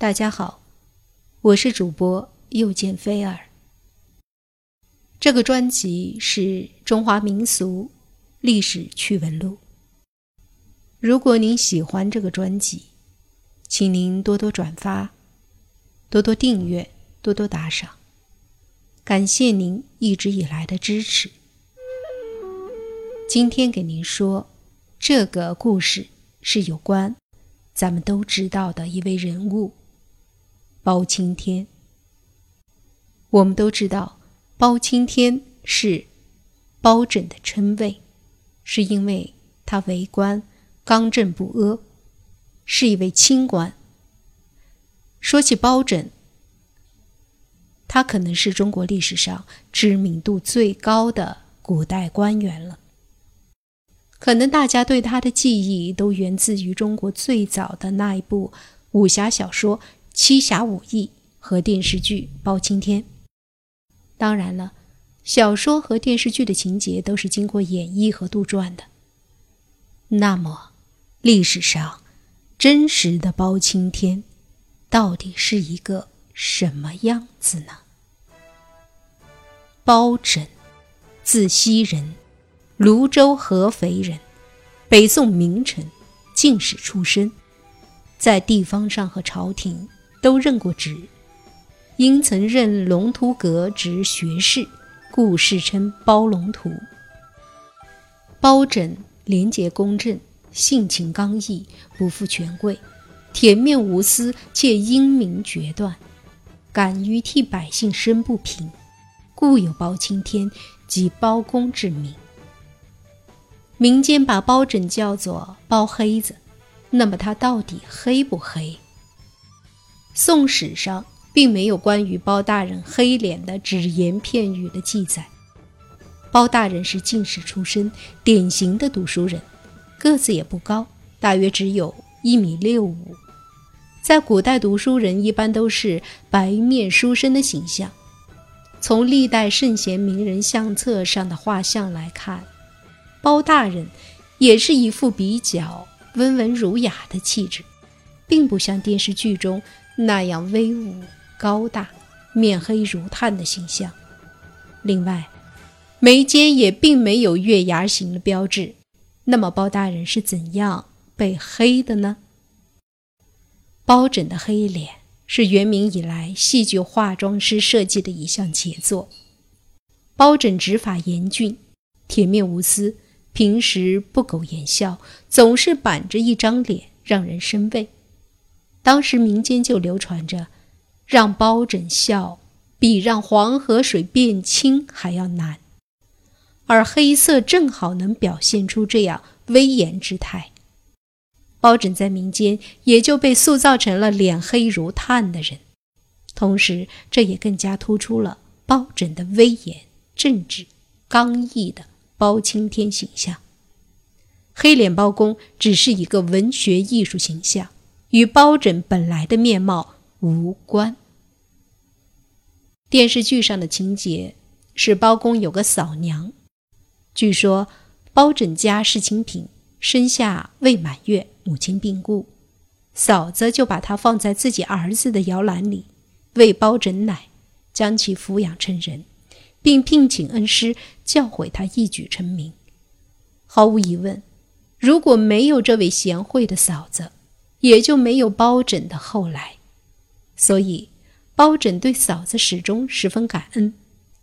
大家好，我是主播又见菲儿。这个专辑是《中华民俗历史趣闻录》。如果您喜欢这个专辑，请您多多转发、多多订阅、多多打赏，感谢您一直以来的支持。今天给您说这个故事是有关咱们都知道的一位人物。包青天，我们都知道，包青天是包拯的称谓，是因为他为官刚正不阿，是一位清官。说起包拯，他可能是中国历史上知名度最高的古代官员了。可能大家对他的记忆都源自于中国最早的那一部武侠小说。七侠五义和电视剧《包青天》，当然了，小说和电视剧的情节都是经过演绎和杜撰的。那么，历史上真实的包青天到底是一个什么样子呢？包拯，字希仁，泸州合肥人，北宋名臣、进士出身，在地方上和朝廷。都任过职，因曾任龙图阁职学士，故世称包龙图。包拯廉洁公正，性情刚毅，不负权贵，铁面无私且英明决断，敢于替百姓生不平，故有包青天及包公之名。民间把包拯叫做包黑子，那么他到底黑不黑？宋史上并没有关于包大人黑脸的只言片语的记载。包大人是进士出身，典型的读书人，个子也不高，大约只有一米六五。在古代，读书人一般都是白面书生的形象。从历代圣贤名人相册上的画像来看，包大人也是一副比较温文儒雅的气质，并不像电视剧中。那样威武高大、面黑如炭的形象。另外，眉间也并没有月牙形的标志。那么，包大人是怎样被黑的呢？包拯的黑脸是元明以来戏剧化妆师设计的一项杰作。包拯执法严峻，铁面无私，平时不苟言笑，总是板着一张脸，让人生畏。当时民间就流传着，让包拯笑比让黄河水变清还要难，而黑色正好能表现出这样威严之态。包拯在民间也就被塑造成了脸黑如炭的人，同时这也更加突出了包拯的威严、正直、刚毅的包青天形象。黑脸包公只是一个文学艺术形象。与包拯本来的面貌无关。电视剧上的情节是包公有个嫂娘，据说包拯家是清贫，生下未满月，母亲病故，嫂子就把他放在自己儿子的摇篮里，喂包拯奶，将其抚养成人，并聘请恩师教诲他一举成名。毫无疑问，如果没有这位贤惠的嫂子，也就没有包拯的后来，所以包拯对嫂子始终十分感恩，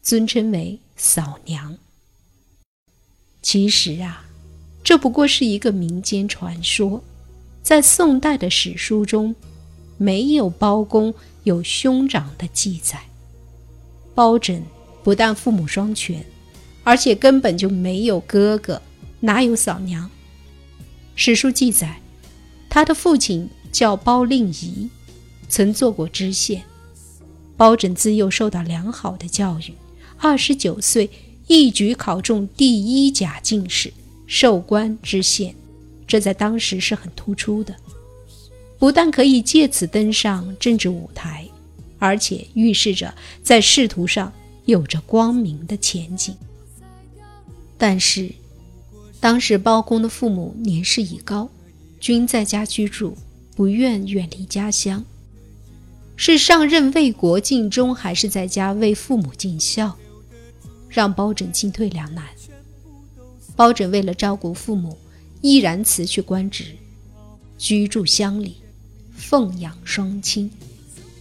尊称为嫂娘。其实啊，这不过是一个民间传说，在宋代的史书中，没有包公有兄长的记载。包拯不但父母双全，而且根本就没有哥哥，哪有嫂娘？史书记载。他的父亲叫包令仪，曾做过知县。包拯自幼受到良好的教育，二十九岁一举考中第一甲进士，授官知县，这在当时是很突出的。不但可以借此登上政治舞台，而且预示着在仕途上有着光明的前景。但是，当时包公的父母年事已高。均在家居住，不愿远离家乡。是上任为国尽忠，还是在家为父母尽孝，让包拯进退两难。包拯为了照顾父母，毅然辞去官职，居住乡里，奉养双亲，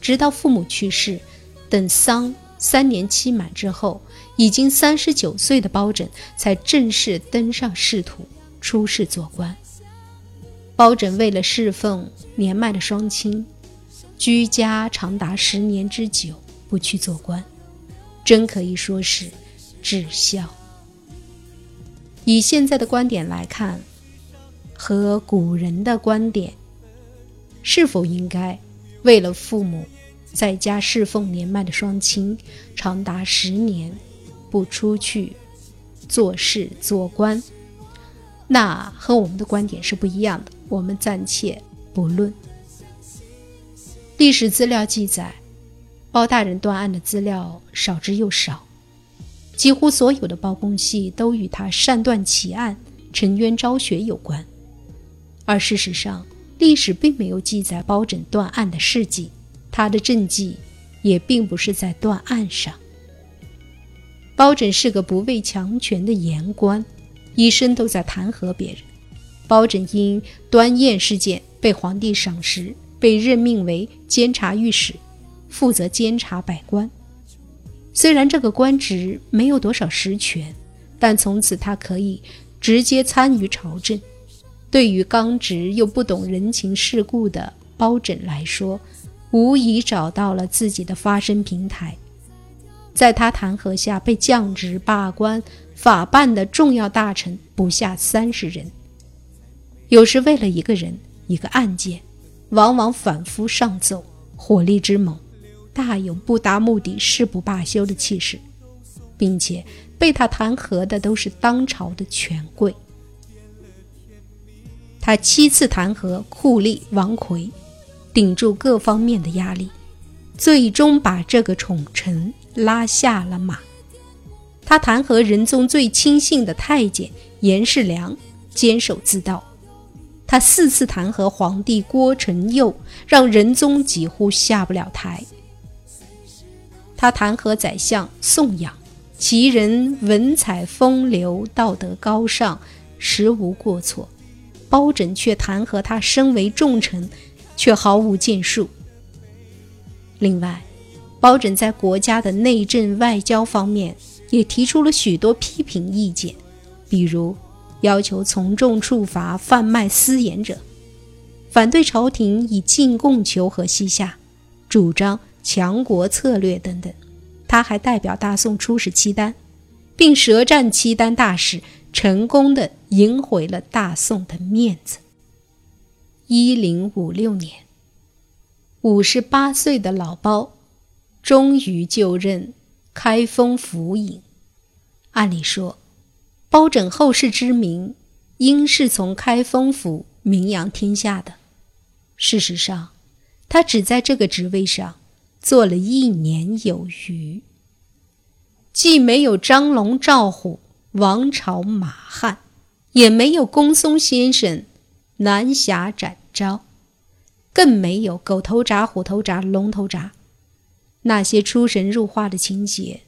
直到父母去世，等丧三年期满之后，已经三十九岁的包拯才正式登上仕途，出仕做官。包拯为了侍奉年迈的双亲，居家长达十年之久，不去做官，真可以说是至孝。以现在的观点来看，和古人的观点，是否应该为了父母在家侍奉年迈的双亲，长达十年不出去做事做官？那和我们的观点是不一样的。我们暂且不论。历史资料记载，包大人断案的资料少之又少，几乎所有的包公戏都与他擅断奇案、沉冤昭雪有关。而事实上，历史并没有记载包拯断案的事迹，他的政绩也并不是在断案上。包拯是个不畏强权的言官，一生都在弹劾别人。包拯因端砚事件被皇帝赏识，被任命为监察御史，负责监察百官。虽然这个官职没有多少实权，但从此他可以直接参与朝政。对于刚直又不懂人情世故的包拯来说，无疑找到了自己的发声平台。在他弹劾下被降职、罢官、法办的重要大臣不下三十人。有时为了一个人、一个案件，往往反复上奏，火力之猛，大有不达目的誓不罢休的气势，并且被他弹劾的都是当朝的权贵。他七次弹劾酷吏王奎，顶住各方面的压力，最终把这个宠臣拉下了马。他弹劾仁宗最亲信的太监严世良，坚守自盗。他四次弹劾皇帝郭承佑，让仁宗几乎下不了台。他弹劾宰相宋养，其人文采风流，道德高尚，实无过错。包拯却弹劾他身为重臣，却毫无建树。另外，包拯在国家的内政外交方面也提出了许多批评意见，比如。要求从重处罚贩卖私盐者，反对朝廷以进贡求和西夏，主张强国策略等等。他还代表大宋出使契丹，并舌战契丹大使，成功的赢回了大宋的面子。一零五六年，五十八岁的老包终于就任开封府尹。按理说。包拯后世之名，应是从开封府名扬天下的。事实上，他只在这个职位上做了一年有余，既没有张龙赵虎、王朝马汉，也没有公松先生南侠展昭，更没有狗头铡、虎头铡、龙头铡。那些出神入化的情节，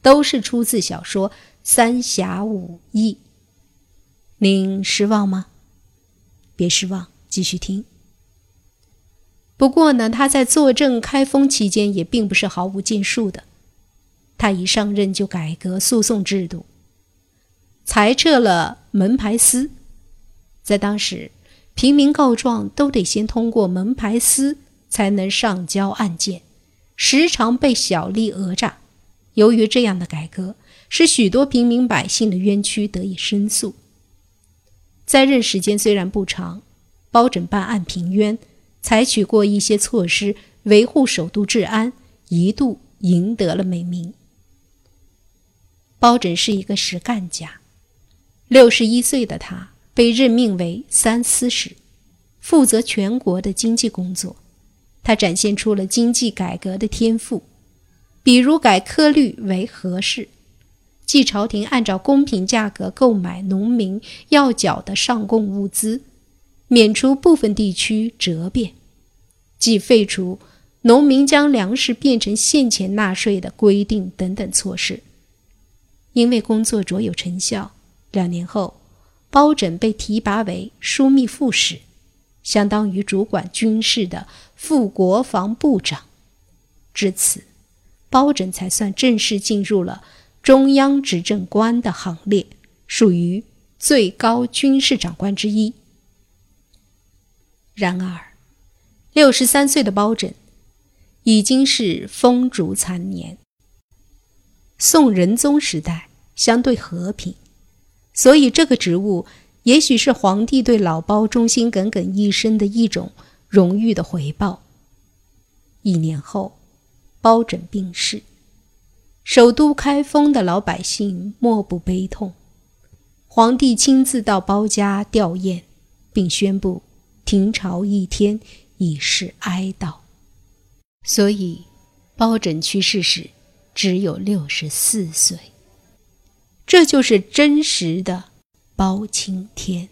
都是出自小说。三侠五义，您失望吗？别失望，继续听。不过呢，他在坐镇开封期间也并不是毫无建树的。他一上任就改革诉讼制度，裁撤了门牌司。在当时，平民告状都得先通过门牌司才能上交案件，时常被小吏讹诈。由于这样的改革，使许多平民百姓的冤屈得以申诉。在任时间虽然不长，包拯办案平冤，采取过一些措施维护首都治安，一度赢得了美名。包拯是一个实干家，六十一岁的他被任命为三司使，负责全国的经济工作。他展现出了经济改革的天赋，比如改科率为合适。即朝廷按照公平价格购买农民要缴的上贡物资，免除部分地区折变；即废除农民将粮食变成现钱纳税的规定等等措施。因为工作卓有成效，两年后，包拯被提拔为枢密副使，相当于主管军事的副国防部长。至此，包拯才算正式进入了中央执政官的行列，属于最高军事长官之一。然而，六十三岁的包拯已经是风烛残年。宋仁宗时代相对和平，所以这个职务也许是皇帝对老包忠心耿耿一生的一种荣誉的回报。一年后。包拯病逝，首都开封的老百姓莫不悲痛。皇帝亲自到包家吊唁，并宣布停朝一天，以示哀悼。所以，包拯去世时只有六十四岁。这就是真实的包青天。